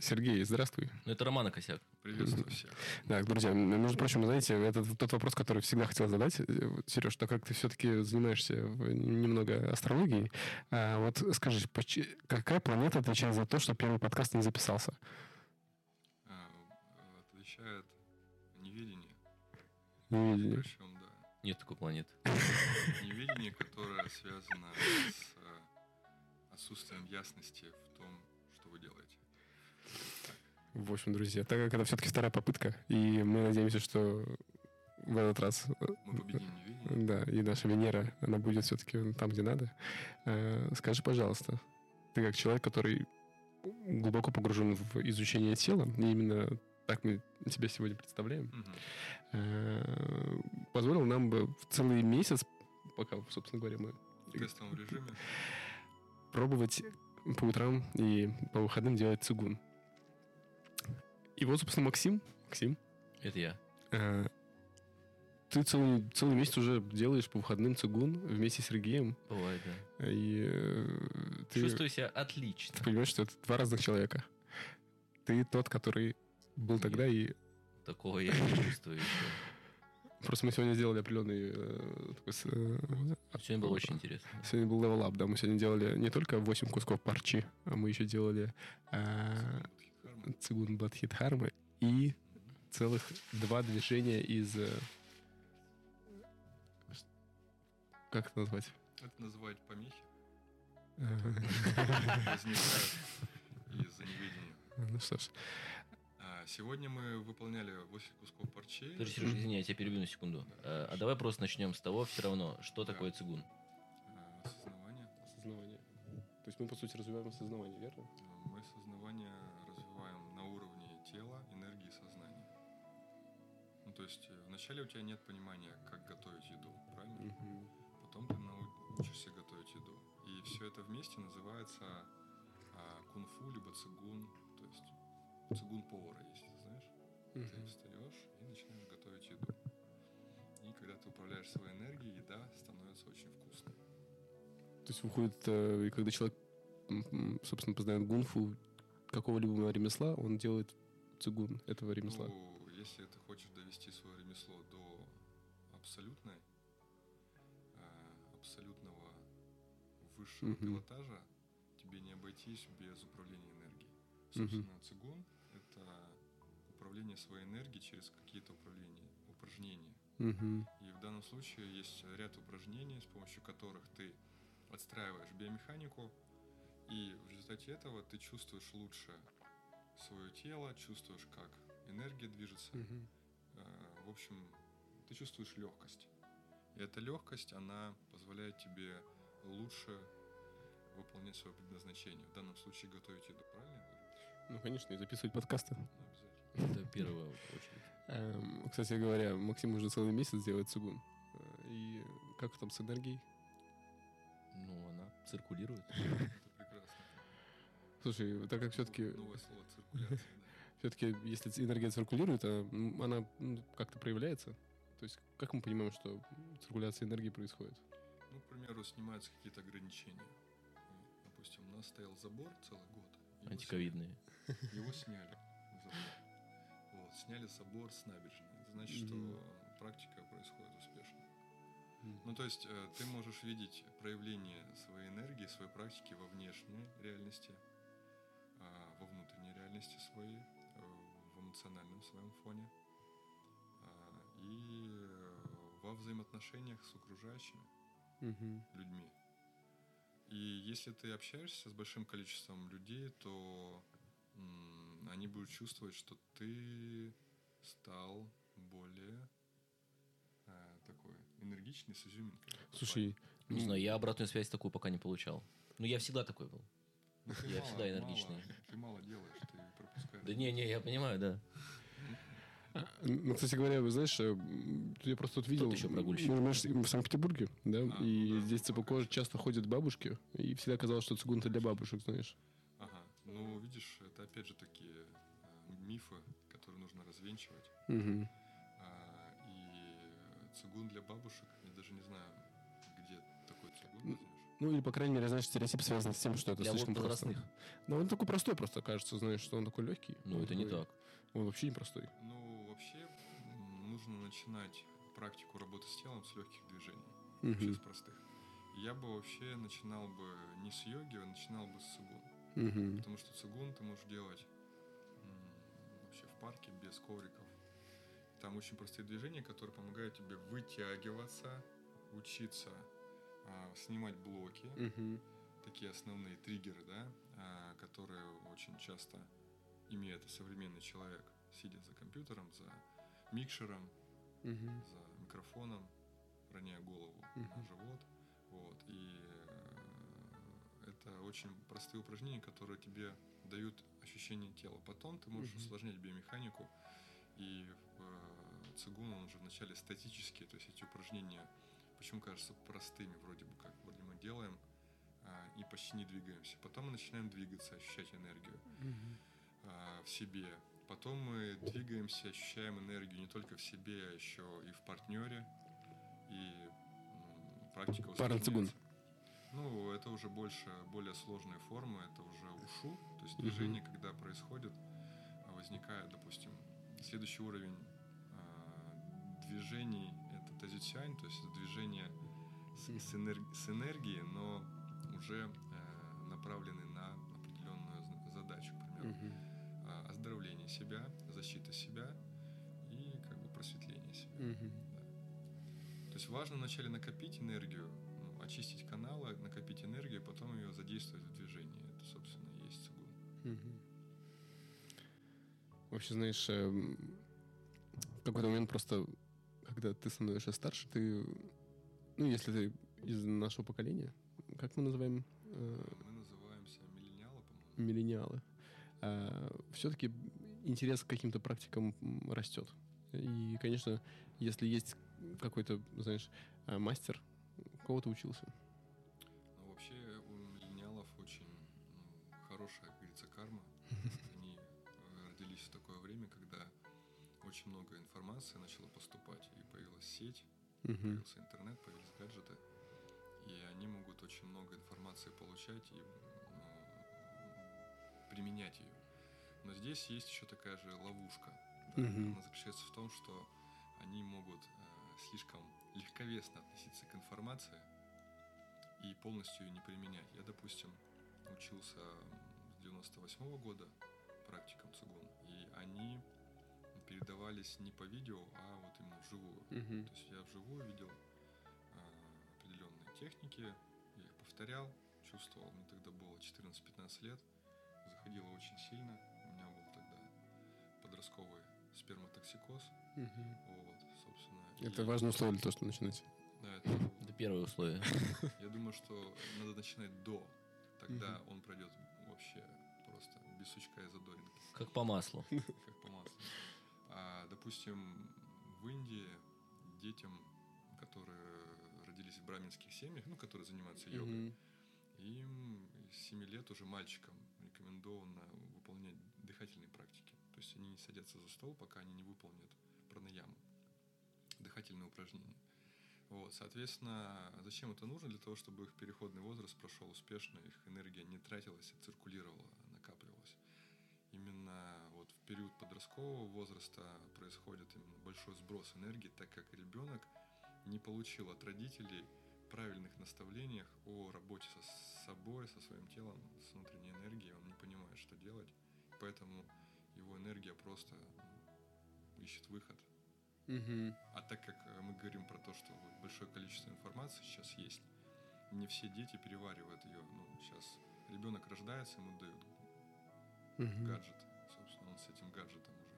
Сергей, здравствуй. Ну, это Романа Косяк. Приветствую всех. Так, друзья, между прочим, знаете, это тот вопрос, который всегда хотел задать. Сереж, так как ты все-таки занимаешься немного астрологией, а вот скажи, какая планета отвечает за то, что первый подкаст не записался? А, отвечает неведение. Неведение. Причем, да. Нет такой планеты. Неведение, которое связано с отсутствием ясности в том, что вы делаете. В общем, друзья, так как это все-таки вторая попытка, и мы надеемся, что в этот раз... Мы победим невидение. Да, и наша Венера, она будет все-таки там, где надо. Э, скажи, пожалуйста, ты как человек, который глубоко погружен в изучение тела, и именно так мы тебя сегодня представляем, угу. позволил нам бы в целый месяц, пока, собственно говоря, мы... В тестовом режиме пробовать по утрам и по выходным делать цигун. И вот, собственно, Максим. Максим. Это я. Э, ты целый, целый месяц уже делаешь по выходным цигун вместе с Сергеем. Бывает, да. И э, ты, Чувствую себя отлично. Ты понимаешь, что это два разных человека. Ты тот, который был Нет, тогда и... Такого я не чувствую еще. Просто мы сегодня сделали определенный... Э, такой, э, сегодня было очень интересно. Сегодня был up, да. Мы сегодня делали не только 8 кусков парчи, а мы еще делали э, цигун Бадхидхармы и целых два движения из... Э, как это назвать? Это называют помехи. Возникают из-за неведения. Ну что ж. А, сегодня мы выполняли 8 кусков парчей. Подожди, Сережа, извини, я тебя перебью на секунду. Да, а, давай просто начнем с того, все равно, что да. такое цигун? А, осознавание. Осознавание. То есть мы, по сути, развиваем осознавание, верно? Мы осознавание тела, энергии, сознания. Ну, то есть э, вначале у тебя нет понимания, как готовить еду, правильно? Угу. Потом ты научишься готовить еду. И все это вместе называется а, кунг-фу, либо цигун. То есть цигун повара есть, знаешь? Mm-hmm. Ты встаешь и начинаешь готовить еду. И когда ты управляешь своей энергией, еда становится очень вкусной. То есть выходит, э, и когда человек, собственно, познает гунфу какого-либо ремесла, он делает цигун этого ремесла? Ну, если ты хочешь довести свое ремесло до абсолютной, э, абсолютного высшего mm-hmm. пилотажа, тебе не обойтись без управления энергией. Собственно, mm-hmm. цигун это управление своей энергией через какие-то управления, упражнения. Угу. И в данном случае есть ряд упражнений, с помощью которых ты отстраиваешь биомеханику, и в результате этого ты чувствуешь лучше свое тело, чувствуешь, как энергия движется. Угу. В общем, ты чувствуешь легкость. И эта легкость, она позволяет тебе лучше выполнять свое предназначение. В данном случае готовить еду, правильно? Ну, конечно, и записывать подкасты. Ну, Это первая очередь. Эм, кстати говоря, Максим уже целый месяц делает цигун. Э, и как там с энергией? Ну, она циркулирует. Слушай, так как все-таки... Новое слово циркуляция. Все-таки, если энергия циркулирует, а, она как-то проявляется. То есть, как мы понимаем, что циркуляция энергии происходит? Ну, к примеру, снимаются какие-то ограничения. Допустим, у нас стоял забор целый год. Антиковидные. Его сняли. Вот, сняли собор с набережной. Это значит, что практика происходит успешно. Ну, то есть э, ты можешь видеть проявление своей энергии, своей практики во внешней реальности, во внутренней реальности своей, э, в эмоциональном своем фоне а, и э, во взаимоотношениях с окружающими людьми. И если ты общаешься с большим количеством людей, то они будут чувствовать, что ты стал более э, такой энергичный, с изюминкой. Слушай, не знаю, я обратную связь такую пока не получал. Но я всегда такой был. Ну, я мало, всегда энергичный. Мало, ты мало делаешь, ты пропускаешь. Да не, не, я понимаю, да. Ну, кстати говоря, вы знаешь, э, я просто тут видел... еще прогульщик. Мы в Санкт-Петербурге, да, а, и ну, да, здесь ЦПК часто ходят бабушки, и всегда казалось, что цигун для бабушек, знаешь. Ага, ну, видишь, это опять же такие э, мифы, которые нужно развенчивать. Угу. А, и цигун для бабушек, я даже не знаю, где такой цигун. Ну, или, по крайней мере, знаешь, стереотип связан с тем, что это Для слишком вот просто. Но он такой простой просто, кажется, знаешь, что он такой легкий. Ну, это не такой- так. Он вообще не простой. Ну, вообще, нужно начинать практику работы с телом с легких движений, вообще Мгм. с простых. Я бы вообще начинал бы не с йоги, а начинал бы с цигун. Мгм. Потому что цигун ты можешь делать м, вообще в парке без ковриков. Там очень простые движения, которые помогают тебе вытягиваться, учиться а, снимать блоки, Мгм. такие основные триггеры, да, а, которые очень часто имеет современный человек, сидя за компьютером, за микшером, Мгм. за микрофоном, роняя голову на Мгм. живот. Вот. И э, это очень простые упражнения, которые тебе дают ощущение тела. Потом ты можешь Мгм. усложнять биомеханику. И э, цигун он уже вначале статические, то есть эти упражнения, почему кажутся простыми, вроде бы как, вроде мы делаем а, и почти не двигаемся. Потом мы начинаем двигаться, ощущать энергию а, в себе. Потом мы двигаемся, ощущаем энергию не только в себе, а еще и в партнере. И м, практика усложняется. Ну, это уже больше, более сложные формы, это уже ушу, то есть движение, когда происходит, возникает, допустим, следующий уровень а, движений, это тазюцянь, то есть это движение с, с энерг- с энергией, но уже э, направлены на определенную задачу, к примеру Мгм. а, оздоровление себя, защита себя и как бы просветление себя. Мгм. Да. То есть важно вначале накопить энергию, ну, очистить каналы, накопить энергию, потом ее задействовать в движении. Это, собственно, и есть цигун. Мгм. Вообще, знаешь, эм, в какой-то момент просто, когда ты становишься старше, ты, ну, если ты из нашего поколения, как мы называем э, Мы называемся миллениалы, по-моему. миллениалы, все-таки интерес к каким-то практикам растет. И, конечно, если есть какой-то, знаешь, э, мастер, у кого ты учился? Очень много информации начало поступать, и появилась сеть, Мгм. появился интернет, появились гаджеты, и они могут очень много информации получать и ну, применять ее. Но здесь есть еще такая же ловушка. да. Мгм. Она заключается в том, что они могут э, слишком легковесно относиться к информации и полностью ее не применять. Я, допустим, учился с 98 года практикам цигун, и они передавались не по видео, а вот именно вживую. Мгм. То есть я вживую видел а, определенные техники, я их повторял, чувствовал, мне тогда было 14-15 лет, заходило очень сильно, у меня был тогда подростковый сперматоксикоз, Мгм. вот, собственно. Это важное условие для того, чтобы начинать. Да, это, Это первое условие. я думаю, что надо начинать до, тогда Мгм. он пройдет вообще просто без сучка и задоринки. Как по маслу. как по маслу. А, допустим, в Индии детям, которые родились в браминских семьях, ну, которые занимаются йогой, Мгм. им с 7 лет уже мальчикам рекомендовано выполнять дыхательные практики. То есть они не садятся за стол, пока они не выполнят пранаяму, дыхательные упражнения. Вот, соответственно, зачем это нужно? Для того, чтобы их переходный возраст прошел успешно, их энергия не тратилась, а циркулировала, накапливалась. Именно вот в период подросткового возраста происходит именно большой сброс энергии, так как ребенок не получил от родителей правильных наставлениях о работе со собой, со своим телом, с внутренней энергией. Он не понимает, что делать, поэтому его энергия просто ну, ищет выход. Мгм. А так как э, мы говорим про то, что большое количество информации сейчас есть, не все дети переваривают ее. Ну, сейчас ребенок рождается, ему дают Мгм. гаджет. С этим гаджетом уже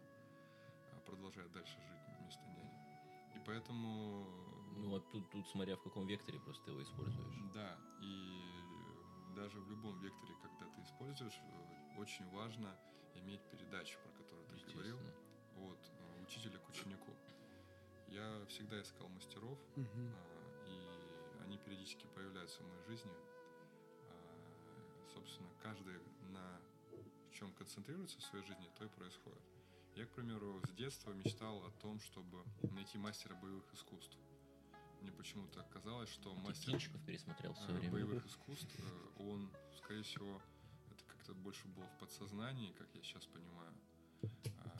а, продолжает дальше жить вместо няни. И поэтому... Ну вот тут, тут смотря в каком векторе просто ты его используешь. Да, и даже в любом векторе, когда ты используешь, э, очень важно иметь передачу, про которую ты говорил, от э, учителя к ученику. Я всегда искал мастеров, а, и они периодически появляются в моей жизни. А, Собственно, каждый на чем концентрируется в своей жизни, то и происходит. Я, к примеру, с детства мечтал о том, чтобы найти мастера боевых искусств. мне почему-то казалось, что Ты мастер кинчиков пересмотрел все э, время. боевых искусств, э, он, скорее всего, это как-то больше было в подсознании, как я сейчас понимаю, А,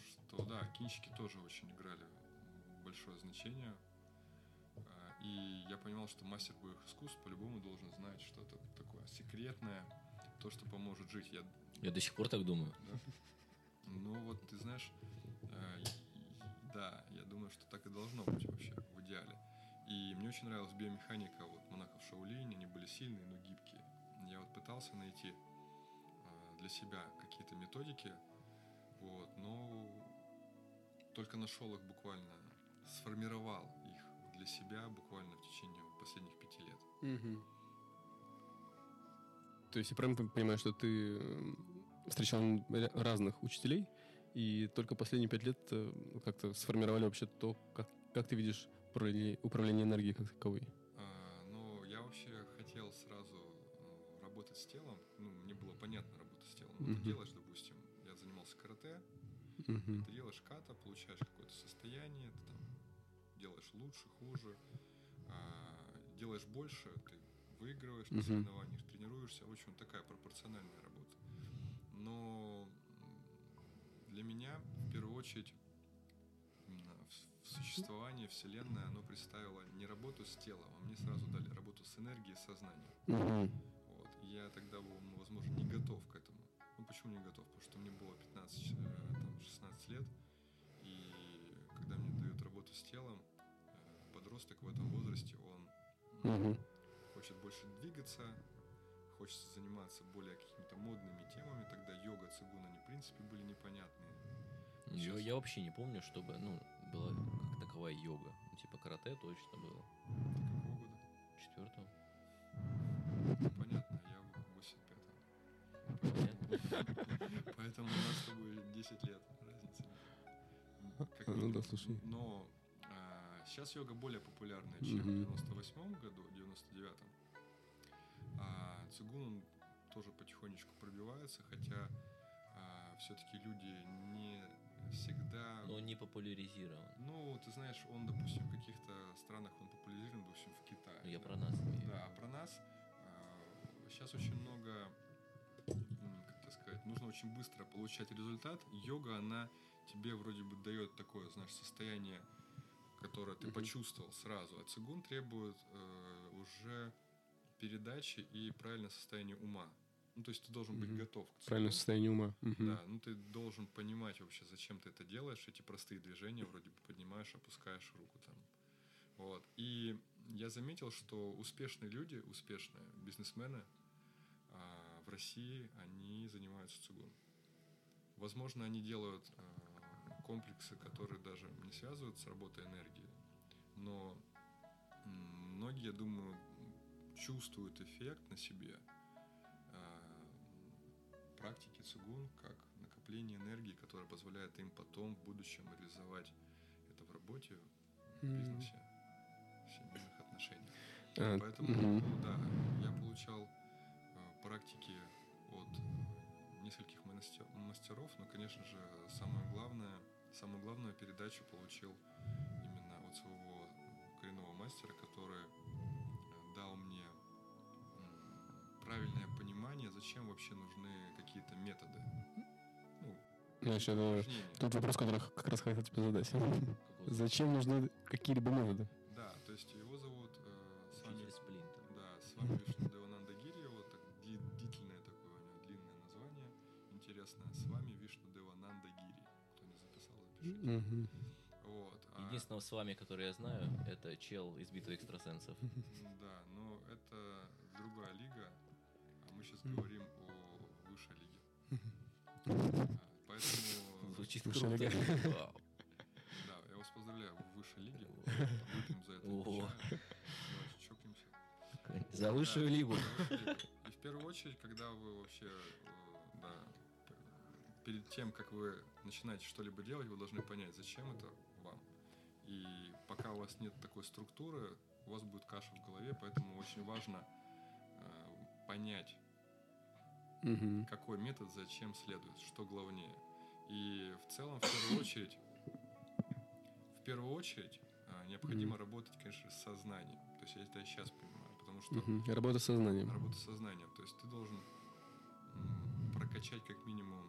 что да, кинчики тоже очень играли большое значение. А, И я понимал, что мастер боевых искусств по-любому должен знать что-то такое секретное, то, что поможет жить. Я Я до сих пор так думаю. ну вот, ты знаешь, э, да, я думаю, что так и должно быть вообще в идеале. И мне очень нравилась биомеханика вот монахов Шаолинь, они были сильные, но гибкие. Я вот пытался найти э, для себя какие-то методики, вот, но только нашел их буквально, сформировал их для себя буквально в течение последних пяти лет. Мгм. То есть я правильно понимаю, что ты встречал разных учителей, и только последние пять лет э, как-то сформировали вообще то, как, как ты видишь управление, управление энергией как таковой? А, Ну, я вообще хотел сразу э, работать с телом. Ну, мне было понятно работать с телом. Мгм. Ты делаешь, допустим, я занимался карате, Мгм. ты делаешь ката, получаешь какое-то состояние, ты там делаешь лучше, хуже, а, делаешь больше, ты выигрываешь на соревнованиях, тренируешься. В общем, такая пропорциональная работа. Но для меня, в первую очередь, в, существовании Вселенной оно представило не работу с телом, а мне сразу дали работу с энергией, с сознанием. Мгм. Вот. И Я тогда был, ну, возможно, не готов к этому. Ну, почему не готов? Потому что мне было 15, э, там, 16 лет, и когда мне дают работу с телом, э, подросток в этом возрасте, он Мгм. Хочет больше двигаться, хочет заниматься более какими-то модными темами. Тогда йога, цигун, они, в принципе, были непонятные. Я, Сейчас. я вообще не помню, чтобы, ну, была как таковая йога. Ну, типа карате точно было. Ты какого года? Четвертого. Понятно, я в 85-м. Понятно? Поэтому у нас с тобой 10 лет разница. Как Ну да, слушай. Но сейчас йога более популярная, чем Мгм. в 98 году, 99-м. А цигун он тоже потихонечку пробивается, хотя все-таки люди не всегда... Но не популяризирован. Ну, ты знаешь, он, допустим, в каких-то странах он популяризирован, допустим, в Китае. Ну, я да. про нас имею. Да, а про нас сейчас очень много, как это сказать, нужно очень быстро получать результат. Йога, она тебе вроде бы дает такое, знаешь, состояние, которое ты Мгм. почувствовал сразу. А цигун требует э, уже передачи и правильное состояние ума. Ну, то есть ты должен быть Мгм. готов к Правильное цигуну. состояние ума. Мгм. Да, ну ты должен понимать вообще, зачем ты это делаешь, эти простые движения, вроде бы поднимаешь, опускаешь руку там. Вот. И я заметил, что успешные люди, успешные бизнесмены а, в России, они занимаются цигун. Возможно, они делают а, комплексы, которые даже не связывают с работой энергии, но многие, я думаю, чувствуют эффект на себе а, практики цигун как накопление энергии, которая позволяет им потом в будущем реализовать это в работе, в бизнесе, в семейных отношениях. А, Поэтому, ну да, я получал э, практики от нескольких мастеров, но, конечно же, самое главное, самую главную передачу получил именно от своего коренного мастера, который э, дал мне правильное понимание, зачем вообще нужны какие-то методы. Ну, это упражнения. тот вопрос, который как раз хотел тебе задать. Зачем нужны какие-либо методы? Да, то есть его зовут э, с вами учитель Сплинтер. Да, с вами Вот. а, Единственного с вами, который я знаю, это чел из битвы экстрасенсов. Да, но это другая лига, а мы сейчас говорим о высшей лиге. Поэтому, Звучит Высшая круто. да, я вас поздравляю, вы в высшей лиге. Выпьем за это. Давайте чокнемся. За высшую лигу. И в первую очередь, когда вы вообще, э, да, перед тем, как вы начинаете что-либо делать, вы должны понять, зачем это вам. И пока у вас нет такой структуры, у вас будет каша в голове, поэтому очень важно э, понять, Мгм. какой метод зачем следует, что главнее. И в целом, в первую очередь, в первую очередь, а, необходимо Мгм. работать, конечно, с сознанием. То есть я это сейчас понимаю, потому что Мгм. Работа с сознанием. работа с сознанием. То есть ты должен прокачать как минимум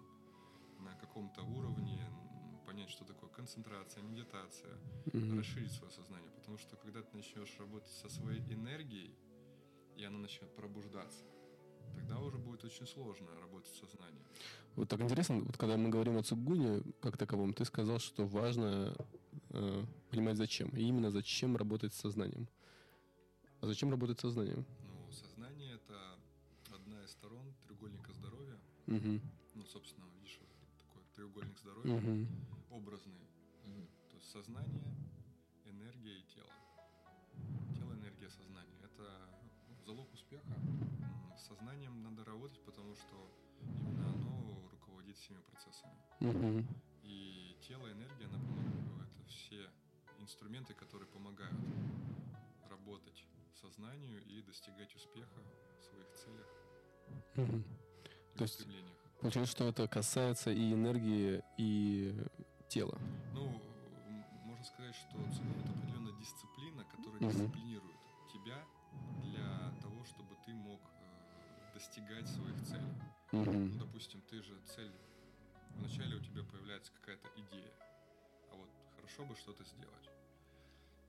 на каком-то уровне, понять, что такое концентрация, медитация, Мгм. расширить свое сознание. Потому что когда ты начнешь работать со своей энергией, и она начнет пробуждаться, тогда уже будет очень сложно работать с сознанием. Вот так интересно, вот когда мы говорим о цугуне как таковом, ты сказал, что важно э, понимать зачем. И именно зачем работать с сознанием. А зачем работать с сознанием? Ну, сознание это одна из сторон треугольника здоровья. Мгм. Ну, собственно, треугольник здоровья, Мгм. образный. Мгм. То есть сознание, энергия и тело. Тело, энергия, сознание. Это залог успеха. С сознанием надо работать, потому что именно оно руководит всеми процессами. Мгм. И тело, энергия, она помогает. Это все инструменты, которые помогают работать сознанию и достигать успеха в своих целях Мгм. и То есть- Получается, что это касается и энергии, и тела. Ну, можно сказать, что цигун это определенная дисциплина, которая Мгм. дисциплинирует тебя для того, чтобы ты мог э, достигать своих целей. Ну, Мгм. допустим, ты же цель, вначале у тебя появляется какая-то идея, а вот хорошо бы что-то сделать.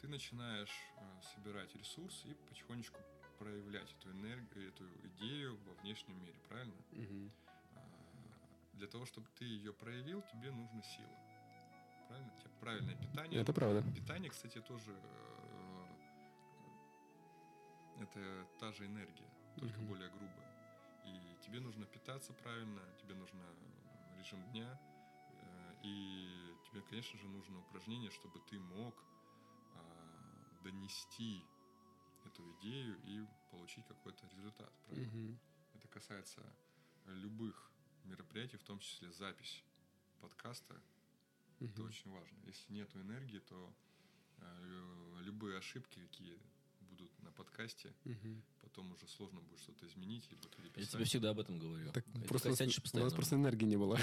Ты начинаешь э, собирать ресурс и потихонечку проявлять эту энергию, эту идею во внешнем мире, правильно? Мгм. Для того, чтобы ты ее проявил, тебе нужна сила. Правильно? Тебе правильное питание. Это правда. Питание, кстати, тоже э, это та же энергия, только Мгм. более грубая. И тебе нужно питаться правильно, тебе нужно режим дня, э, и тебе, конечно же, нужно упражнение, чтобы ты мог а, донести эту идею и получить какой-то результат. Правильно? Мгм. Это касается любых мероприятий, в том числе запись подкаста. Это Мгм. очень важно. Если нет энергии, то э, лю- любые ошибки, какие будут на подкасте, Мгм. потом уже сложно будет что-то изменить, либо Я тебе всегда об этом говорю. Так просто у нас, просто энергии не было.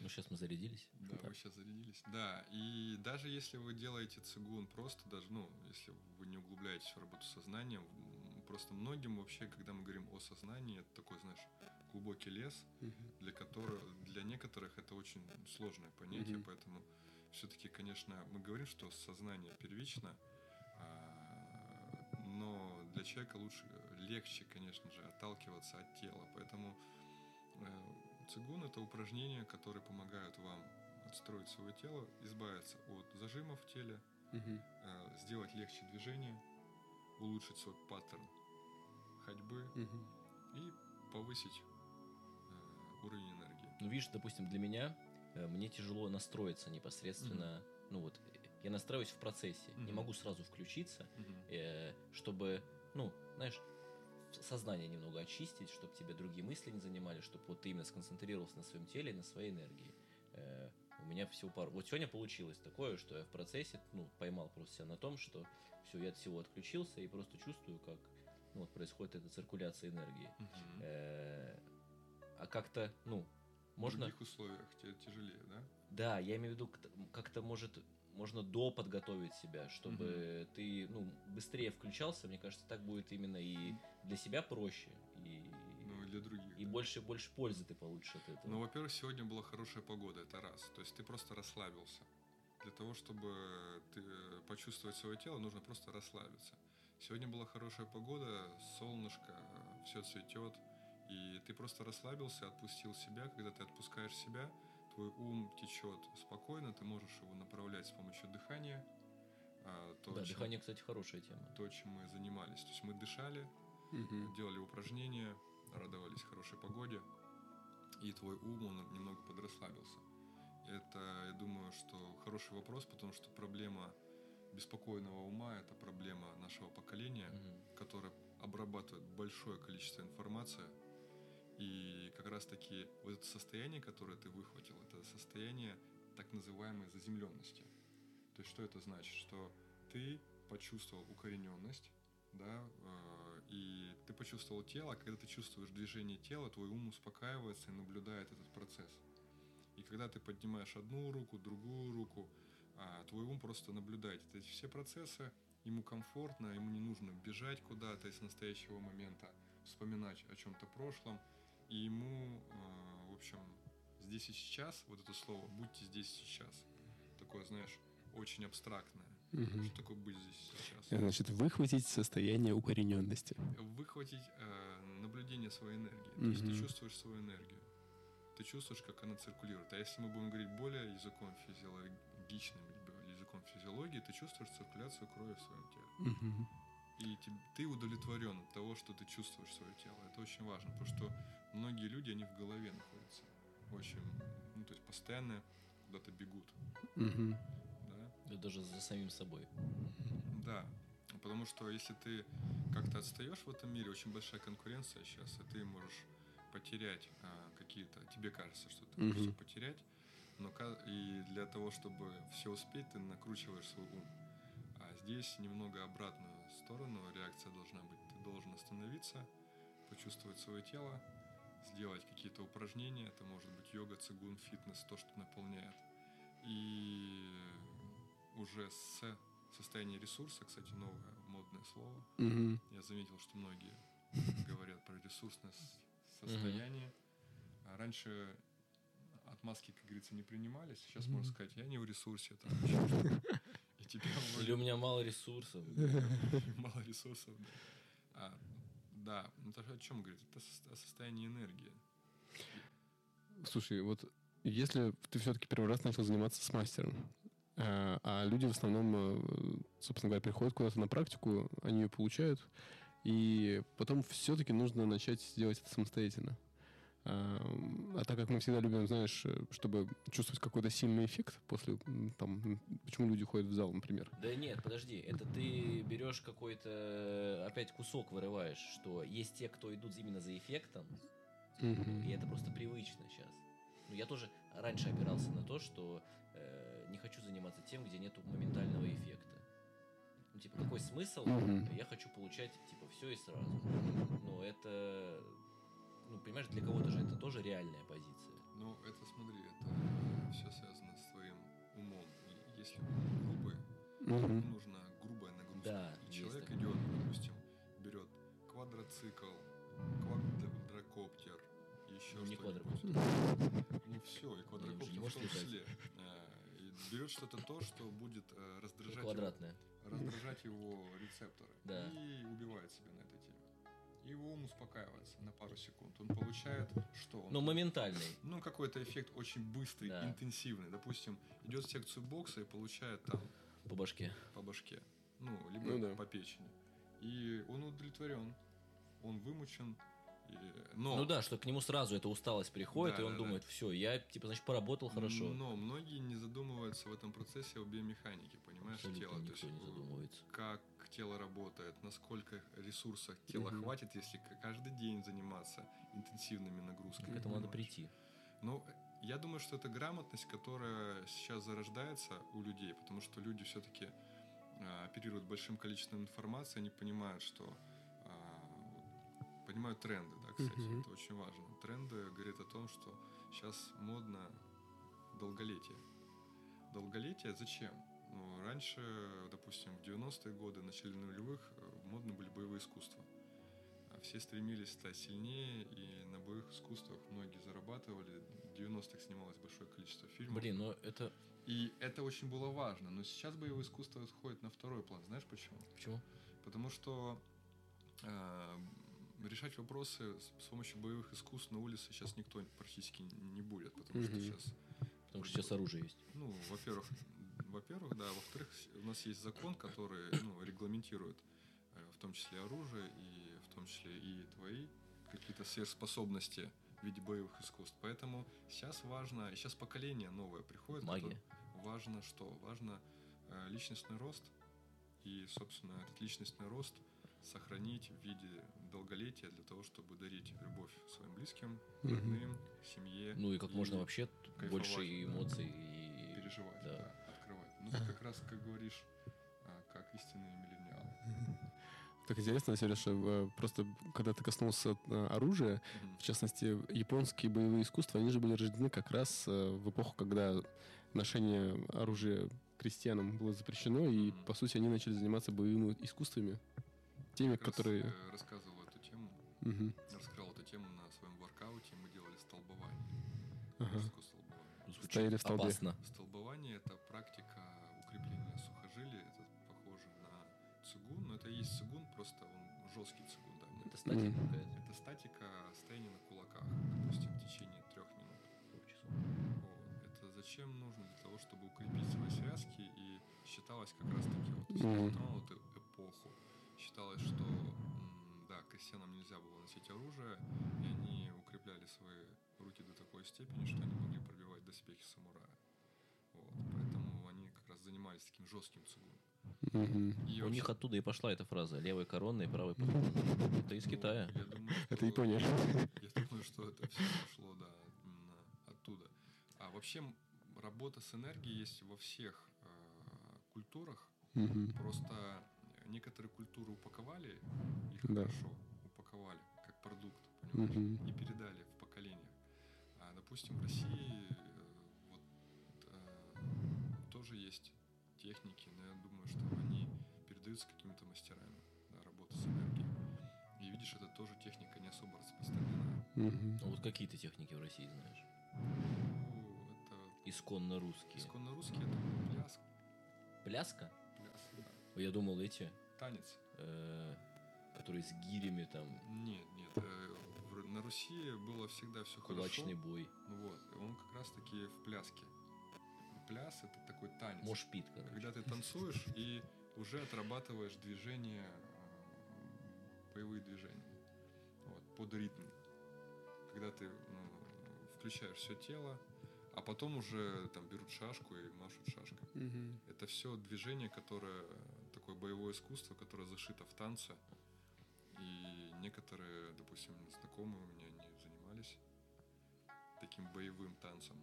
Ну, сейчас мы зарядились. Да, вы сейчас зарядились. Да, и даже если вы делаете цигун просто, даже, ну, если вы не углубляетесь в работу с сознанием, м, просто многим вообще, когда мы говорим о сознании, это такой, знаешь, глубокий лес, для которого, для некоторых это очень сложное понятие, поэтому все-таки, конечно, мы говорим, что сознание первично, а, но для человека лучше, легче, конечно же, отталкиваться от тела, поэтому э, цигун это упражнения, которые помогают вам отстроить свое тело, избавиться от зажимов в теле, э, сделать легче движение, улучшить свой паттерн ходьбы и повысить уровень энергии. Ну, видишь, допустим, для меня э, мне тяжело настроиться непосредственно. Ну вот, э, я настраиваюсь в процессе. Не Мгм. могу сразу включиться, э, чтобы, ну, знаешь, сознание немного очистить, чтобы тебе другие мысли не занимали, чтобы вот ты именно сконцентрировался на своем теле и на своей энергии. Э, у меня всего пару... Вот сегодня получилось такое, что я в процессе, ну, поймал просто себя на том, что все, я от всего отключился и просто чувствую, как ну, вот происходит эта циркуляция энергии. Мгм. Э, а как-то, ну, В можно... других условиях тебе тяжелее, да? Да, я имею в виду, как-то- может можно до подготовить себя, чтобы ты ну, быстрее включался. Мне кажется, так будет именно и для себя проще, и, Ну, и для других. и да. больше, больше пользы ты получишь от этого. Ну, во-первых, сегодня была хорошая погода, это раз. То есть ты просто расслабился. Для того, чтобы ты почувствовать свое тело, нужно просто расслабиться. Сегодня была хорошая погода, солнышко, все цветет, и ты просто расслабился, отпустил себя. Когда ты отпускаешь себя, твой ум течет спокойно, ты можешь его направлять с помощью дыхания. А, то, да, чем- дыхание, кстати, хорошая тема. то, чем мы занимались. То есть мы дышали, Мгм. делали упражнения, радовались хорошей погоде, и твой ум, он немного подрасслабился. Это, я думаю, что хороший вопрос, потому что проблема беспокойного ума – это проблема нашего поколения, Мгм. которое обрабатывает большое количество информации. И как раз-таки вот это состояние, которое ты выхватил, это состояние так называемой заземленности. То есть что это значит? Что ты почувствовал укорененность, да, э, и ты почувствовал тело, а когда ты чувствуешь движение тела, твой ум успокаивается и наблюдает этот процесс. И когда ты поднимаешь одну руку, другую руку, а твой ум просто наблюдает эти все процессы, ему комфортно, ему не нужно бежать куда-то из настоящего момента, вспоминать о чем-то прошлом, и ему, э, в общем, здесь и сейчас, вот это слово «будьте здесь сейчас», такое, знаешь, очень абстрактное. Мгм. Что такое быть здесь и сейчас? Значит, выхватить состояние укорененности. Выхватить э, наблюдение своей энергии. То есть ты чувствуешь свою энергию. Ты чувствуешь, как она циркулирует. А если мы будем говорить более языком физиологичным, языком физиологии, ты чувствуешь циркуляцию крови в своем теле. Мгм. И ты удовлетворен от того, что ты чувствуешь свое тело. Это очень важно, потому что многие люди, они в голове находятся. Очень, ну, то есть постоянно куда-то бегут. Мгм. Да? Да даже за самим собой. Да, потому что если ты как-то отстаешь в этом мире, очень большая конкуренция сейчас, и ты можешь потерять а, какие-то, тебе кажется, что ты можешь Мгм. всё потерять, но ка- и для того, чтобы все успеть, ты накручиваешь свой ум. А здесь немного обратную сторону реакция должна быть. Ты должен остановиться, почувствовать свое тело, сделать какие-то упражнения. Это может быть йога, цигун, фитнес, то, что наполняет. И уже с состояния ресурса, кстати, новое модное слово. Мгм. Я заметил, что многие говорят про ресурсное состояние. А раньше отмазки, как говорится, не принимались. Сейчас Мгм. можно сказать, я не в ресурсе. Там. И тебя Или вроде у меня мало ресурсов. мало ресурсов. Да, да. ну это же о чем говорит? Это о состоянии энергии. Слушай, вот если ты все-таки первый раз начал заниматься с мастером, э, а люди в основном, э, собственно говоря, приходят куда-то на практику, они ее получают, и потом все-таки нужно начать делать это самостоятельно. А а так как мы всегда любим, знаешь, э, чтобы чувствовать какой-то сильный эффект после, там, почему люди ходят в зал, например. Да нет, подожди, это ты берешь какой-то опять кусок вырываешь, что есть те, кто идут именно за эффектом, и это просто привычно сейчас. Ну, я тоже раньше опирался на то, что э, не хочу заниматься тем, где нету моментального эффекта. Ну, типа, какой смысл? Я хочу получать, типа, все и сразу. Но это, ну, понимаешь, для кого-то же это тоже реальная позиция. Ну, это смотри, это все связано с твоим умом. И если ум грубый, Мгм. нужна грубая нагрузка. Да, И человек такое. идет, допустим, берет квадроцикл, квадрокоптер, еще Ну, не что-нибудь. Ну все, и квадрокоптер не в может том числе. Э, и берет что-то то, что будет э, раздражать, его, Квадратная. раздражать его рецепторы. Да. И убивает себя на этой теме. Его ум успокаивается на пару секунд. Он получает что? Он Но моментальный. ну, какой-то эффект очень быстрый, Да. интенсивный. Допустим, идет в секцию бокса и получает там По башке. по башке. Ну, либо Ну да. по печени. И он удовлетворен. Он вымучен. И- Но, Ну да, что к нему сразу эта усталость приходит, Да, и он да, да. думает, все, я, типа, значит, поработал хорошо. Но многие не задумываются в этом процессе о биомеханике, понимаешь, Абсолютно тела. То никто есть, не э, задумывается. как тело работает, насколько ресурсов тела Мгм. хватит, если каждый день заниматься интенсивными нагрузками. К этому надо понимаешь? прийти. Ну, я думаю, что это грамотность, которая сейчас зарождается у людей, потому что люди все-таки оперируют большим количеством информации, они понимают, что а, понимают тренды, да, кстати, Мгм. это очень важно. Тренды говорят о том, что сейчас модно долголетие. Долголетие зачем? Ну, раньше, допустим, в 90-е годы, в начале нулевых, э, модны были боевые искусства. А Все стремились стать сильнее, и на боевых искусствах многие зарабатывали. В 90-х снималось большое количество фильмов. Блин, ну это... И это очень было важно. Но сейчас боевое искусство отходит на второй план. Знаешь почему? Почему? Потому что э, решать вопросы с, помощью боевых искусств на улице сейчас никто практически не будет. Потому что сейчас Потому что сейчас оружие есть. ну, во-первых, во-первых, да, во-вторых, у нас есть закон, который ну, регламентирует э, в том числе оружие и в том числе и твои какие-то сверхспособности в виде боевых искусств. Поэтому сейчас важно, сейчас поколение новое приходит. Магия. Важно что? Важно э, личностный рост и, собственно, этот личностный рост сохранить в виде долголетия для того, чтобы дарить любовь своим близким, родным, семье. Ну и как можно вообще больше да. эмоций и... переживать, Да. да, открывать. Ну, ты как раз, как говоришь, а, как истинный миллениал. Так интересно, Сережа, э, просто когда ты коснулся э, оружия, Мгм. в частности, японские боевые искусства, они же были рождены как раз э, в эпоху, когда ношение оружия крестьянам было запрещено, и, Мгм. по сути, они начали заниматься боевыми искусствами. Теми, Как раз, которые... э, рассказывал эту тему, Мгм. раскрыл эту тему на своем воркауте. Мы делали столбование. Ага. Столбование. Звучит Стояли в столбе. Опасно. Столбование это практика укрепления сухожилия. Это похоже на цигун, но это и есть цигун, просто он жесткий цигун. Да. Это статика какая-то. Это статика стояния на кулаках, допустим, в течение трех минут. Это зачем нужно? Для того, чтобы укрепить свои связки и считалось как раз таки вот Мгм. затронул эту эпоху. Считалось, что да, крестьянам нельзя было носить оружие, и они укрепляли свои руки до такой степени, что они могли пробивать доспехи самурая. Вот. Поэтому они как раз занимались таким жестким. Мгм. И У вообще- них оттуда и пошла эта фраза. Левой коронной, правой подковной. Это из ну, Китая. я думаю, Это Япония. Я думаю, что это все пошло, да, именно оттуда. А вообще работа с энергией есть во всех э, культурах. Просто некоторые культуры упаковали их Да. хорошо, упаковали как продукт, понимаешь, Мгм. и передали в поколениях. А, допустим, в России э, вот э, тоже есть техники, но я думаю, что они передаются какими-то мастерами, да, работы с энергией. И видишь, это тоже техника не особо распространена. Мгм. Ну вот какие ты техники в России знаешь? Ну, это Исконно русские. исконно русский, это пляс, Пляска? Я думал эти, танец. э, которые с гирями там, Нет, нет, э, на Руси было всегда все кулачный хорошо. бой. Ну вот, он как раз таки в пляске. Пляс это такой танец. Мошпит, короче. Когда ты танцуешь и уже отрабатываешь движения, э, боевые движения, вот, под ритм. Когда ты ну, включаешь все тело, а потом уже там берут шашку и машут шашкой. Мгм. Это все движение, которое такое боевое искусство, которое зашито в танце. И некоторые, допустим, знакомые у меня не занимались таким боевым танцем.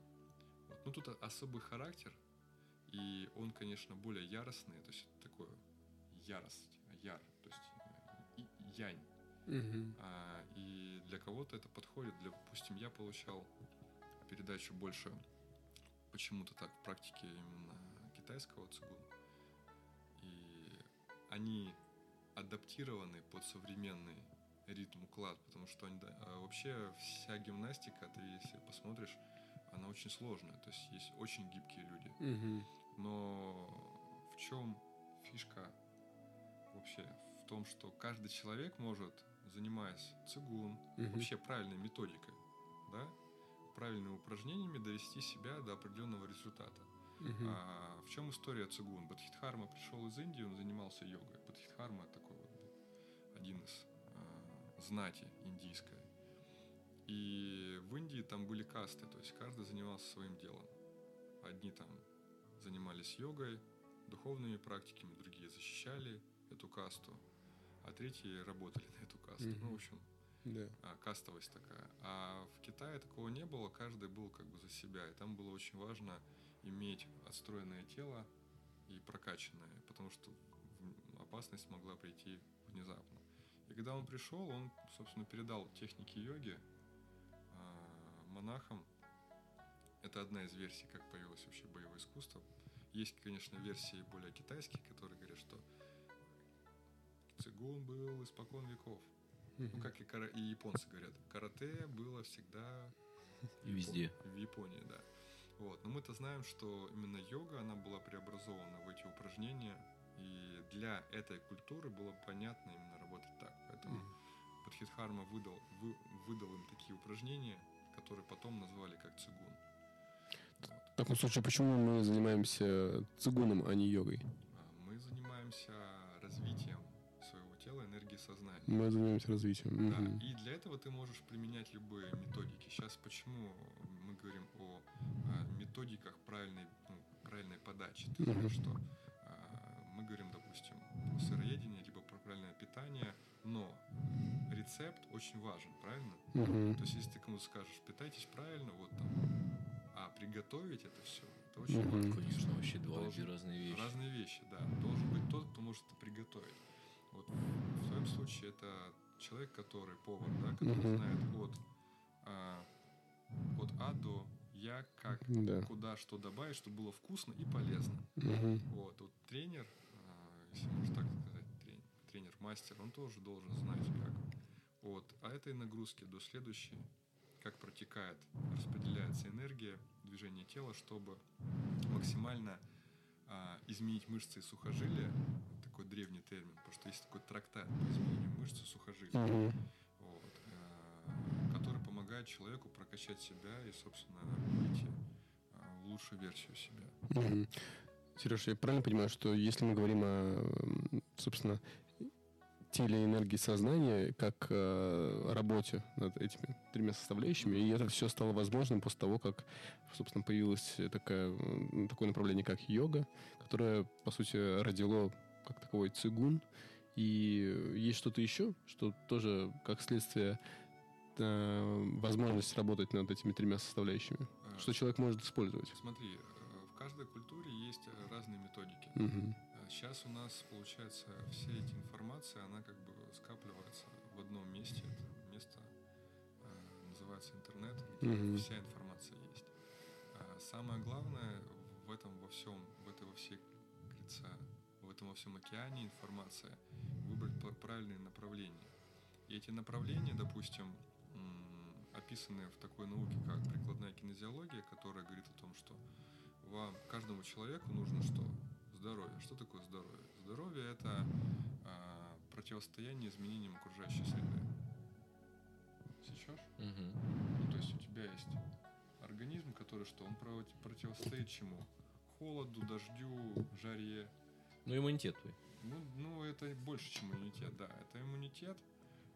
Вот. Ну тут особый характер, и он, конечно, более яростный, то есть такое ярость, яр, то есть э, янь. Мгм. А, и для кого-то это подходит. Для, допустим, я получал передачу больше почему-то так в практике именно китайского цигун. Они адаптированы под современный ритм, уклад, потому что они, да, а вообще вся гимнастика, ты если посмотришь, она очень сложная, то есть есть очень гибкие люди. Мгм. Но в чем фишка вообще? В том, что каждый человек может, занимаясь цигун, Мгм. вообще правильной методикой, да, правильными упражнениями довести себя до определенного результата. Мгм. А в чем история цигун? Бадхидхарма пришел из Индии, он занимался йогой. Бадхидхарма такой вот был один из а, знати индийской. И в Индии там были касты, то есть каждый занимался своим делом. Одни там занимались йогой, духовными практиками, другие защищали эту касту, а третьи работали на эту касту. Мгм. Ну, в общем, Да. а, кастовость такая. А в Китае такого не было, каждый был как бы за себя. И там было очень важно иметь отстроенное тело и прокачанное, потому что опасность могла прийти внезапно. И когда он пришел, он, собственно, передал техники йоги а, монахам. Это одна из версий, как появилось вообще боевое искусство. Есть, конечно, версии более китайские, которые говорят, что цигун был испокон веков. Ну, как и, кара- и японцы говорят, карате было всегда в Везде. В Японии, да. Вот. Но мы-то знаем, что именно йога, она была преобразована в эти упражнения, и для этой культуры было понятно именно работать так. Поэтому Мгм. Падхидхарма выдал, вы- выдал им такие упражнения, которые потом назвали как цигун. В таком случае, почему мы занимаемся цигуном, а не йогой? А Мы занимаемся развитием своего тела, энергии сознания. Мы занимаемся развитием. Да, Мгм. и для этого ты можешь применять любые методики. Сейчас почему мы говорим о, методиках правильной, ну, правильной подачи? Ты Мгм. знаешь, что а, мы говорим, допустим, про сыроедение, либо про правильное питание, но рецепт очень важен, правильно? Мгм. То есть, если ты кому-то скажешь, питайтесь правильно, вот там, а приготовить это все, это очень Мгм. важно. Конечно, вообще два Должен- разные вещи. Разные вещи, да. Должен быть тот, кто может это приготовить. Вот в твоем случае это человек, который повар, да, который Мгм. знает от, а, от А до я, как, Да. куда, что добавить, чтобы было вкусно и полезно. Мгм. Вот, вот тренер, а, если можно так сказать, трен- тренер-мастер, он тоже должен знать, как от этой нагрузки до следующей, как протекает, распределяется энергия, движение тела, чтобы максимально а, изменить мышцы и сухожилия, вот такой древний термин, потому что есть такой трактат по изменению мышц и сухожилий, Мгм. вот, который помогает человеку прокачать себя и, собственно, выйти а, в лучшую версию себя. Мгм. Сереж, я правильно понимаю, что если мы говорим о, собственно, теле энергии сознания, как э, работе над этими тремя составляющими, и это все стало возможным после того, как, собственно, появилось такая, м, такое направление, как йога, которое, по сути, родило как таковой цигун. И есть что-то еще, что тоже, как следствие, э, возможность работать над этими тремя составляющими, Э, что человек может использовать. Смотри, э, в каждой культуре есть э, разные методики. Мгм. Сейчас у нас, получается, все эти информации, она как бы скапливается в одном месте. Это место э, называется интернет, где Мгм. вся информация есть. А Самое главное в этом во всем, в этой во всей, говорится, в этом во всем океане информация, выбрать пр- правильные направления. И эти направления, допустим, описаны в такой науке, как прикладная кинезиология, которая говорит о том, что вам, каждому человеку нужно что? Здоровье. Что такое здоровье? Здоровье – это а, противостояние изменениям окружающей среды. Сечешь? Мгм. Ну, то есть у тебя есть организм, который что? Он проти- противостоит чему? Холоду, дождю, жаре. Ну, иммунитет твой. Ну, ну, это больше, чем иммунитет, да. Это иммунитет.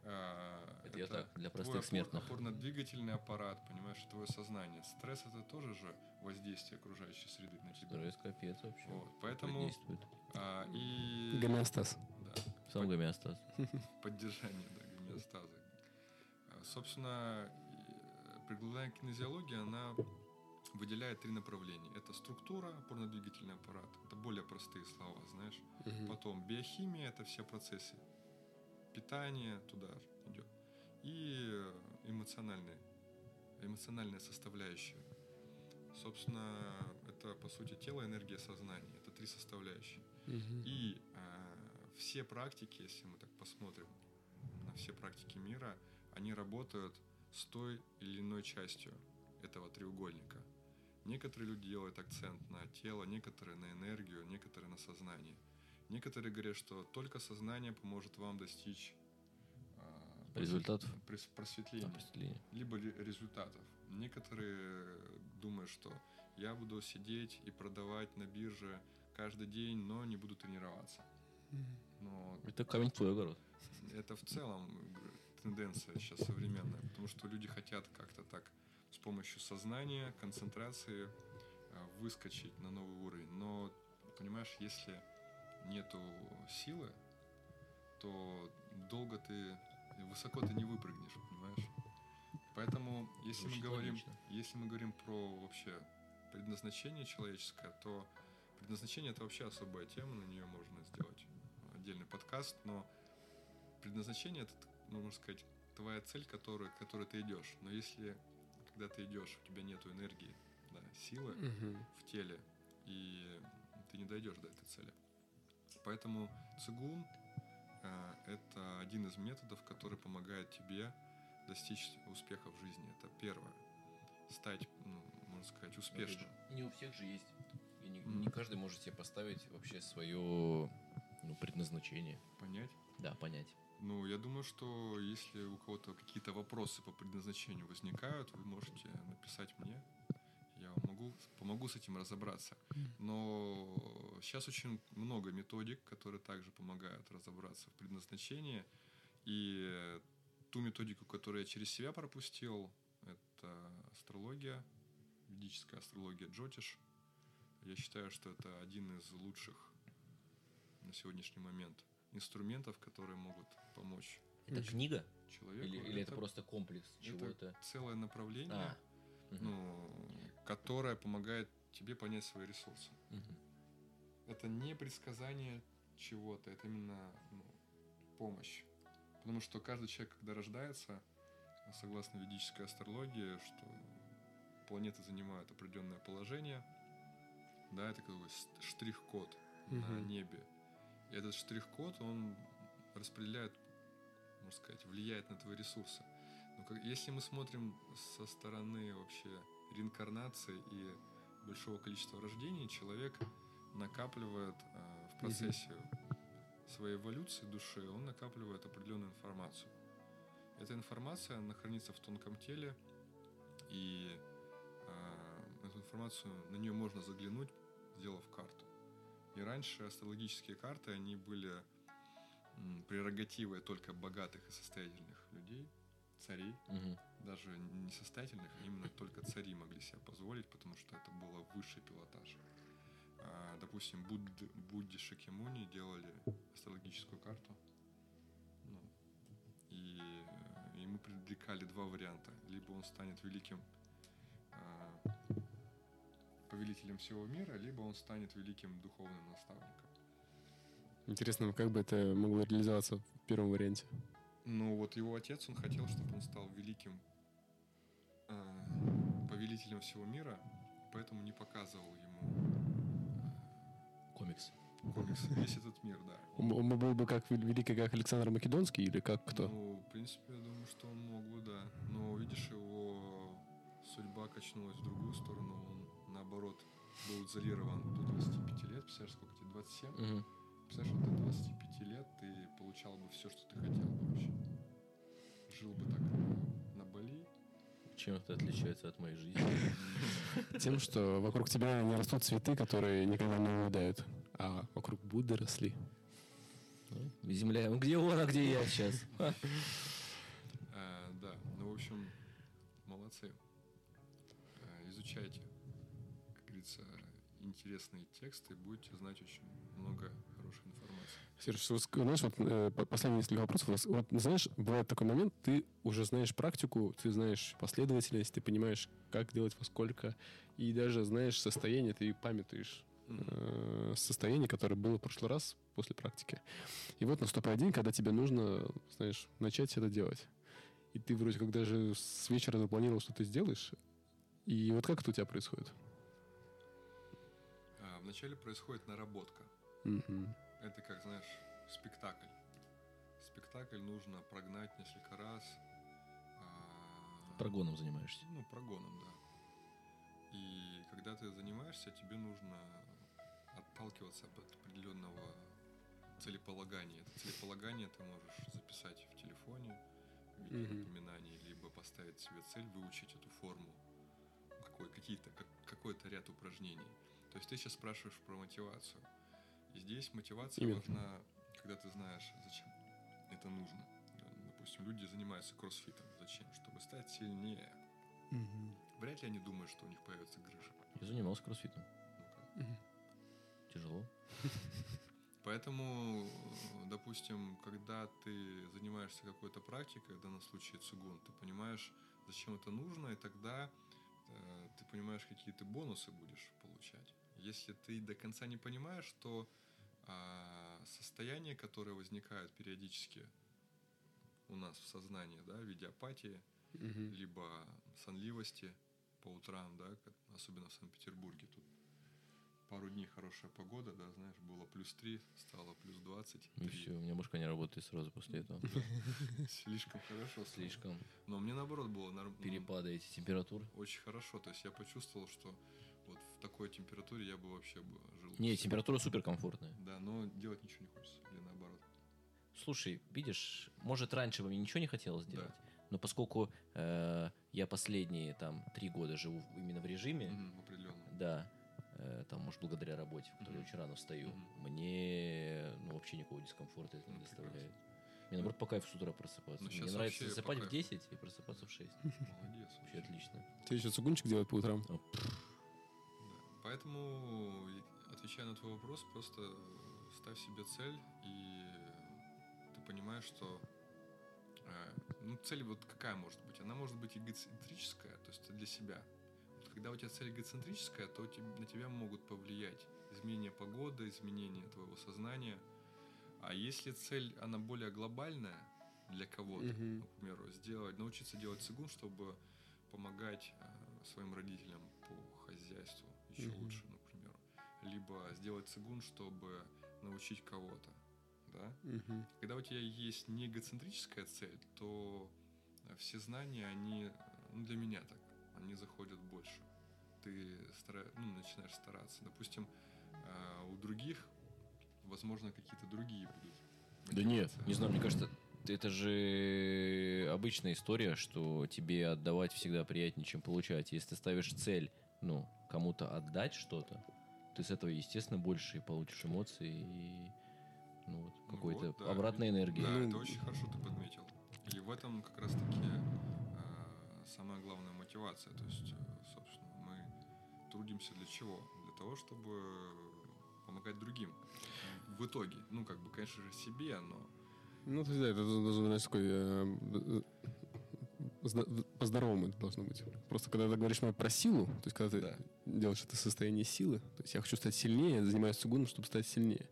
А, Это так, для твой простых опор- смертных. Опорно-двигательный аппарат, понимаешь, твое сознание. Стресс это тоже же воздействие окружающей среды на тебя. Стресс капец вообще. Вот, поэтому действует. а, и Гомеостаз. да, Сам гомеостаз. поддержание да, гомеостаза. А, Собственно, прикладная кинезиология, она выделяет три направления. Это структура, опорно-двигательный аппарат. Это более простые слова, знаешь. Мгм. Потом биохимия, это все процессы. Питание туда идет. И э, эмоциональные, эмоциональная составляющая. Собственно, это, по сути, тело, энергия, сознание. Это три составляющие. Мгм. И э, все практики, если мы так посмотрим на все практики мира, они работают с той или иной частью этого треугольника. Некоторые люди делают акцент на тело, некоторые на энергию, некоторые на сознание. Некоторые говорят, что только сознание поможет вам достичь э, Результатов? прос- просветления Определение. либо ре- результатов. Некоторые думают, что я буду сидеть и продавать на бирже каждый день, но не буду тренироваться. Но Это камень в твой огород. это в целом г- тенденция сейчас современная, потому что люди хотят как-то так с помощью сознания, концентрации э, выскочить на новый уровень. Но, понимаешь, если нету силы, то долго ты, высоко ты не выпрыгнешь, понимаешь? Поэтому, если мы говорим, логично. если мы говорим про вообще предназначение человеческое, то предназначение это вообще особая тема, на нее можно сделать отдельный подкаст, но предназначение это, ну, можно сказать, твоя цель, которую, к которой ты идешь. Но если, когда ты идешь, у тебя нету энергии, да, силы Мгм. в теле, и ты не дойдешь до этой цели. Поэтому цигун э, это один из методов, который помогает тебе достичь успеха в жизни. Это первое. Стать, ну, можно сказать, успешным. Не у всех же есть. И не, не каждый может себе поставить вообще свое ну, предназначение. Понять? Да, понять. Ну, я думаю, что если у кого-то какие-то вопросы по предназначению возникают, вы можете написать мне. Я вам могу, помогу с этим разобраться. Но сейчас очень много методик, которые также помогают разобраться в предназначении. И ту методику, которую я через себя пропустил, это астрология, ведическая астрология Джотиш. Я считаю, что это один из лучших на сегодняшний момент инструментов, которые могут помочь Это книга? человеку. Или, или это, просто комплекс это чего-то? целое направление, А. Ну, которое помогает тебе понять свои ресурсы. Мгм. Это не предсказание чего-то, это именно ну, помощь. Потому что каждый человек, когда рождается, согласно ведической астрологии, что планеты занимают определенное положение, да, это как бы штрих-код на Мгм. небе. И этот штрих-код, он распределяет, можно сказать, влияет на твои ресурсы. Но как, если мы смотрим со стороны вообще реинкарнации и большого количества рождений, человек накапливает э, в процессе своей эволюции души, он накапливает определенную информацию. Эта информация, она хранится в тонком теле, и э, эту информацию, на нее можно заглянуть, сделав карту. И раньше астрологические карты, они были прерогативой только богатых и состоятельных людей, царей, Мгм. даже не состоятельных, а именно только цари могли себе позволить, потому что это было высший пилотаж. А, допустим, Будд, Будде Шакимуни делали астрологическую карту. Ну, и э, ему привлекали два варианта. Либо он станет великим а, повелителем всего мира, либо он станет великим духовным наставником. Интересно, как бы это могло реализоваться в первом варианте? Ну вот его отец, он хотел, чтобы он стал великим э, повелителем всего мира, поэтому не показывал ему Комикс. э, комикс «Весь этот мир», да. Он, он был бы как вел- великий, как Александр Македонский или как кто? Ну, в принципе, я думаю, что он мог бы, да. Но, видишь, его судьба качнулась в другую сторону. Он, наоборот, был изолирован до 25 лет. Представляешь, сколько тебе? 27? Мгм. Представляешь, вот до 25 лет ты получал бы все, что ты хотел бы вообще. Жил бы так э, на Бали. Чем это отличается от моей жизни? Тем, что вокруг тебя не растут цветы, которые никогда не увядают, а вокруг Будды росли. Ну, Земля. Ну, Где он, а где я сейчас? Э, да, ну, в общем, молодцы. Э, изучайте, как говорится, интересные тексты, будете знать очень много хорошей информации. Сереж, вот, знаешь, вот э, по- последние несколько вопросов. у нас. Вот, знаешь, бывает такой момент, ты уже знаешь практику, ты знаешь последовательность, ты понимаешь, как делать во сколько, и даже знаешь состояние, ты памятуешь э, состояние, которое было в прошлый раз после практики. И вот наступает день, когда тебе нужно, знаешь, начать это делать. И ты вроде как даже с вечера запланировал, что ты сделаешь. И вот как это у тебя происходит? А, Вначале происходит наработка. Мгм. Это как, знаешь, спектакль. Спектакль нужно прогнать несколько раз. а, Прогоном занимаешься. Ну, прогоном, да. И когда ты занимаешься, тебе нужно отталкиваться от определенного целеполагания. Это целеполагание ты можешь записать в телефоне в виде Мгм. напоминаний, либо поставить себе цель выучить эту форму, какой, какие-то, как, какой-то ряд упражнений. То есть ты сейчас спрашиваешь про мотивацию. И здесь мотивация Именно. важна, когда ты знаешь, зачем это нужно. Допустим, люди занимаются кроссфитом. Зачем? Чтобы стать сильнее. Вряд ли они думают, что у них появится грыжа. Я занимался кроссфитом. Мгм. Тяжело. Поэтому, э, допустим, когда ты занимаешься какой-то практикой, в данном случае цигун, ты понимаешь, зачем это нужно, и тогда э, ты понимаешь, какие ты бонусы будешь получать. Если ты до конца не понимаешь, то а, состояние, которое возникает периодически у нас в сознании, да, в виде апатии, Мгм. либо сонливости по утрам, да, особенно в Санкт-Петербурге. Тут пару дней хорошая погода, да, знаешь, было плюс 3, стало плюс 20. И все, у меня башка не работает сразу после этого. Слишком хорошо. Слишком Но мне наоборот было норм- ну, перепады эти температур. очень хорошо. То есть я почувствовал, что такой температуре я бы вообще бы жил. Не, температура супер комфортная. Да, но делать ничего не хочется. Или наоборот. Слушай, видишь, может раньше бы мне ничего не хотелось Да. делать, но поскольку э, я последние там три года живу именно в режиме, Мгм, определенно. да, э, там, может, благодаря работе, в которой Мгм. очень рано встаю, Мгм. мне ну, вообще никакого дискомфорта это не Ну, доставляет. Мне, наоборот, по кайфу с утра просыпаться. Ну, Мне нравится засыпать в кайфу. 10 и просыпаться в 6. Молодец. Вообще отлично. Ты еще цугунчик делать по утрам? Да. Поэтому, отвечая на твой вопрос, просто ставь себе цель, и ты понимаешь, что э, ну, цель вот какая может быть? Она может быть эгоцентрическая, то есть для себя. Вот когда у тебя цель эгоцентрическая, то на тебя могут повлиять изменение погоды, изменение твоего сознания. А если цель, она более глобальная для кого-то, к примеру, сделать, научиться делать цигун, чтобы помогать э, своим родителям по хозяйству еще Мгм. лучше, ну, к примеру. Либо сделать цигун, чтобы научить кого-то, да. Мгм. Когда у тебя есть не эгоцентрическая цель, то все знания, они, ну, для меня так, они заходят больше. Ты стара... ну, начинаешь стараться. Допустим, э, у других, возможно, какие-то другие будут. Да нет, не знаю, мне кажется, это же обычная история, что тебе отдавать всегда приятнее, чем получать. Если ты ставишь цель, ну, кому-то отдать что-то, ты с этого, естественно, больше и получишь эмоций и ну, вот, Ну какой-то вот, да. обратной энергии. Да, Ну, это очень хорошо ты подметил. И в этом как раз-таки э, самая главная мотивация. То есть, э, собственно, мы трудимся для чего? Для того, чтобы помогать другим. В итоге, ну, как бы, конечно же, себе, но Ну, то есть, да, это должен быть такой... э, По-здоровому это должно быть. Просто когда ты говоришь про силу, то есть когда ты Да. делаешь это состояние силы, то есть я хочу стать сильнее, я занимаюсь цигуном, чтобы стать сильнее,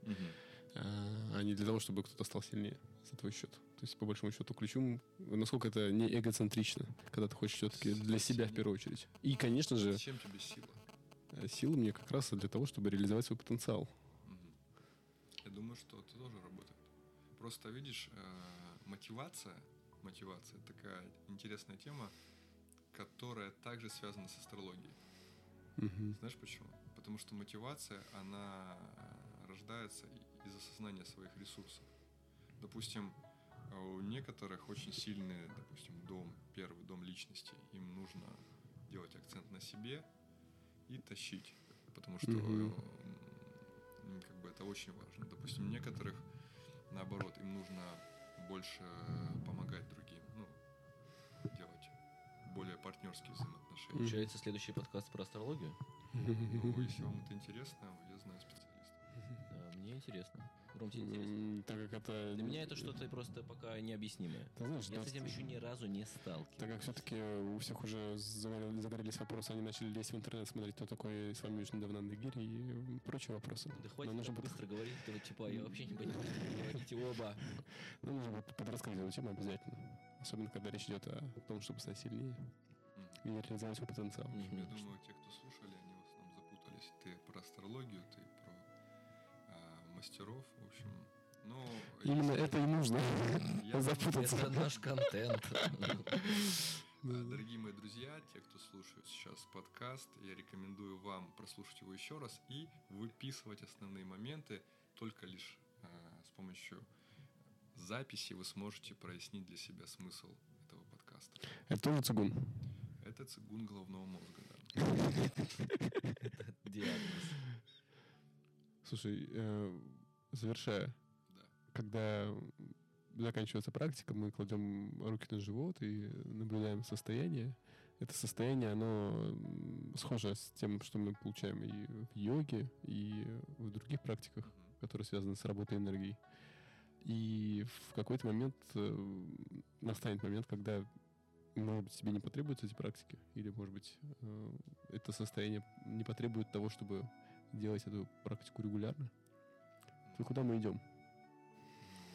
а а не для того, чтобы кто-то стал сильнее за твой счет. То есть, по большому счету, ключом, насколько это не эгоцентрично, когда ты хочешь все-таки для себя в первую очередь. И, конечно же, зачем тебе сила? э, сила мне как раз для того, чтобы реализовать свой потенциал. Я думаю, что это тоже работает. Просто видишь, э, мотивация, мотивация такая интересная тема, которая также связана с астрологией. Мгм. Знаешь почему? Потому что мотивация, она рождается из осознания своих ресурсов. Допустим, у некоторых очень сильный, допустим, дом, первый дом личности. Им нужно делать акцент на себе и тащить. Потому что м, как бы это очень важно. Допустим, некоторых, наоборот, им нужно больше помогать другим. Ну, делать более партнерские взаимоотношения. Получается, следующий подкаст про астрологию? Ну, если вам это интересно, я знаю специалистов. Интересно. Ром, тебе интересно? Так как это... Для меня это что-то просто пока необъяснимое. Ты знаешь, Я с этим еще ни разу не сталкивался. Так как все-таки у всех уже загорели- загорелись вопросы, они начали лезть в интернет, смотреть, кто такой с вами недавно Нагири и прочие вопросы. Да хватит Нам нужно, так быстро говорить, этого типа, я вообще не понимаю, что вы говорите оба. нам нужно будет подрассказать эту тему обязательно. Особенно, когда речь идет о том, чтобы стать сильнее и реализовать свой потенциал. Я думаю, те, кто слушали, они в основном запутались. Ты про астрологию, ты а, мастеров, в общем. Ну, Именно если- это и нужно. Я запутаться. Это наш контент. Дорогие мои друзья, те, кто слушает сейчас подкаст, я рекомендую вам прослушать его еще раз и выписывать основные моменты. Только лишь а, с помощью записи вы сможете прояснить для себя смысл этого подкаста. Это тоже цигун. Это цигун головного мозга, да. Диагноз. Слушай, э, завершая, Да. когда заканчивается практика, мы кладем руки на живот и наблюдаем состояние. Это состояние, оно схоже с тем, что мы получаем и в йоге, и в других практиках, которые связаны с работой энергии. И в какой-то момент э, настанет момент, когда, может быть, тебе не потребуются эти практики, или, может быть, э, это состояние не потребует того, чтобы делать эту практику регулярно. То куда мы идем?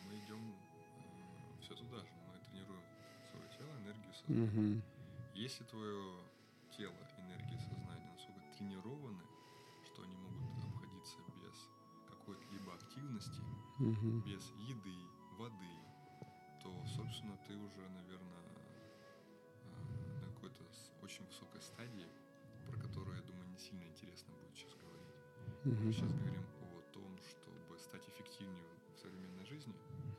Мы идем все туда же. Мы тренируем свое тело, энергию, сознание. Мгм. Если твое тело, энергия, сознание настолько тренированы, что они могут обходиться без какой-либо активности, Мгм. без еды, воды, то, собственно, ты уже, наверное, на какой-то очень высокой стадии, про которую, я думаю, не сильно интересно будет сейчас говорить. Мы Мгм. сейчас говорим о том, чтобы стать эффективнее в современной жизни,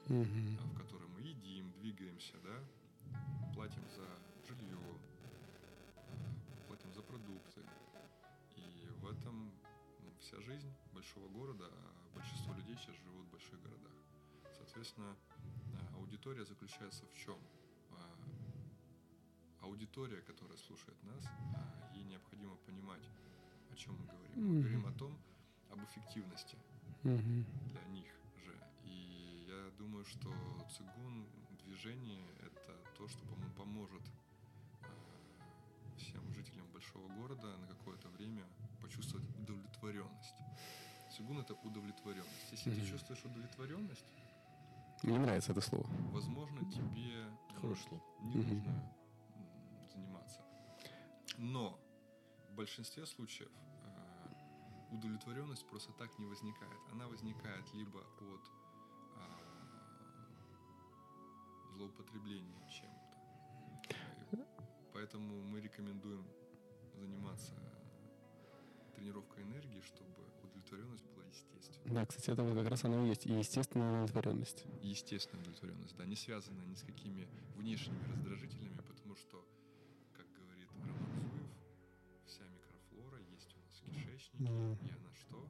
а, в которой мы едим, двигаемся, да, платим за жилье, а, платим за продукты. И в этом ну, вся жизнь большого города, а большинство людей сейчас живут в больших городах. Соответственно, а, аудитория заключается в чем? Аудитория, которая слушает нас, ей необходимо понимать, о чем мы говорим. Мы говорим о том, об эффективности Мгм. для них же. И я думаю, что цигун движение это то, что пом- поможет а, всем жителям большого города на какое-то время почувствовать удовлетворенность. Цигун это удовлетворенность. Если ты Мгм. чувствуешь удовлетворенность, Мне нравится это слово. возможно, тебе ну, Хорошее слово. не Мгм. нужно заниматься. Но в большинстве случаев э, удовлетворенность просто так не возникает. Она возникает либо от э, злоупотребления чем-то. Поэтому мы рекомендуем заниматься тренировкой энергии, чтобы удовлетворенность была естественной. Да, кстати, это вот как раз оно и есть. И естественная удовлетворенность. Естественная удовлетворенность, да, не связанная ни с какими внешними раздражителями, потому что, и она что?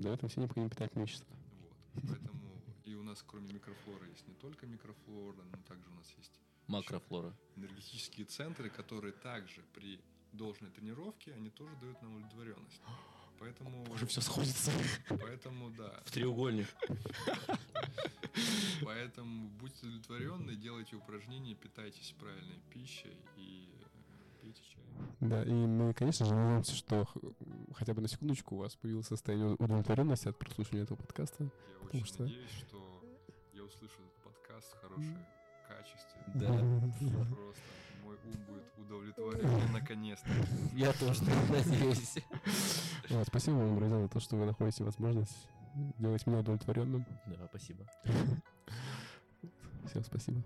Дает нам все необходимые питательные вещества. Вот. Поэтому и у нас, кроме микрофлоры, есть не только микрофлора, но также у нас есть Макрофлора. энергетические центры, которые также при должной тренировке, они тоже дают нам удовлетворенность. Поэтому, Уже все сходится. поэтому да, В треугольник. поэтому будьте удовлетворены, делайте упражнения, питайтесь правильной пищей и э, пейте чай. Да, и мы, конечно же, надеемся, что хотя бы на секундочку у вас появилось состояние удовлетворенности от прослушивания этого подкаста. Я Потому очень что- надеюсь, что я услышу этот подкаст в хорошем качестве. Да. Просто мой ум будет удовлетворен наконец-то. Я тоже надеюсь. Вот, спасибо вам, друзья, за то, что вы находите возможность делать меня удовлетворенным. Да, спасибо. Всем спасибо.